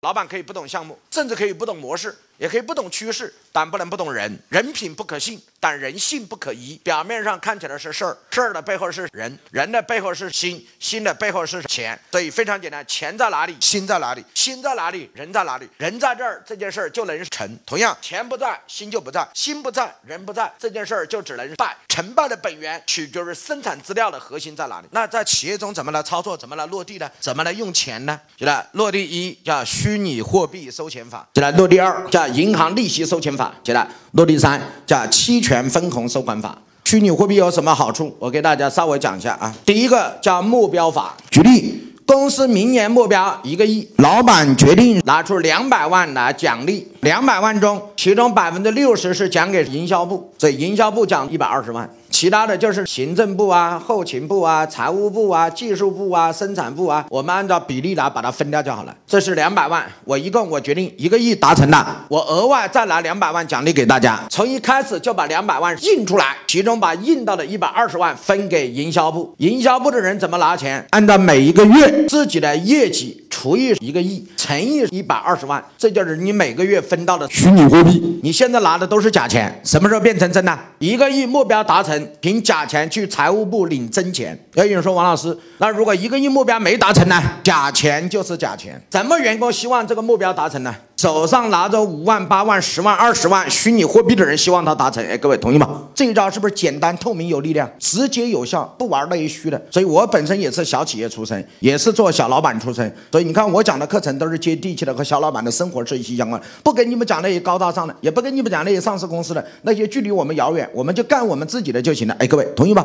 老板可以不懂项目，甚至可以不懂模式，也可以不懂趋势，但不能不懂人。人品不可信，但人性不可疑。表面上看起来是事儿，事儿的背后是人，人的背后是心，心的背后是钱。所以非常简单，钱在哪里，心在哪里，心在哪里，人在哪里，人在这儿，这件事儿就能成。同样，钱不在，心就不在；心不在，人不在，这件事儿就只能败。成败的本源取决于生产资料的核心在哪里。那在企业中怎么来操作，怎么来落地呢？怎么来用钱呢？就来落地一叫虚。拟货币收钱法，接来落地二叫银行利息收钱法，接来落地三叫期权分红收款法。虚拟货币有什么好处？我给大家稍微讲一下啊。第一个叫目标法，举例，公司明年目标一个亿，老板决定拿出两百万来奖励，两百万中，其中百分之六十是奖给营销部，所以营销部奖一百二十万。其他的就是行政部啊、后勤部啊、财务部啊、技术部啊、生产部啊，我们按照比例来把它分掉就好了。这是两百万，我一共我决定一个亿达成了，我额外再拿两百万奖励给大家。从一开始就把两百万印出来，其中把印到的一百二十万分给营销部。营销部的人怎么拿钱？按照每一个月自己的业绩除以一个亿乘以一百二十万，这就是你每个月分到的虚拟货币。你现在拿的都是假钱，什么时候变成真的？一个亿目标达成。凭假钱去财务部领真钱，有人说王老师，那如果一个亿目标没达成呢？假钱就是假钱。什么员工希望这个目标达成呢？手上拿着五万、八万、十万、二十万虚拟货币的人希望他达成。哎，各位同意吗？这一招是不是简单、透明、有力量、直接有效，不玩那一虚的？所以我本身也是小企业出身，也是做小老板出身，所以你看我讲的课程都是接地气的，和小老板的生活是息息相关。不跟你们讲那些高大上的，也不跟你们讲那些上市公司的，那些距离我们遥远，我们就干我们自己的就行了。哎，各位同意吗？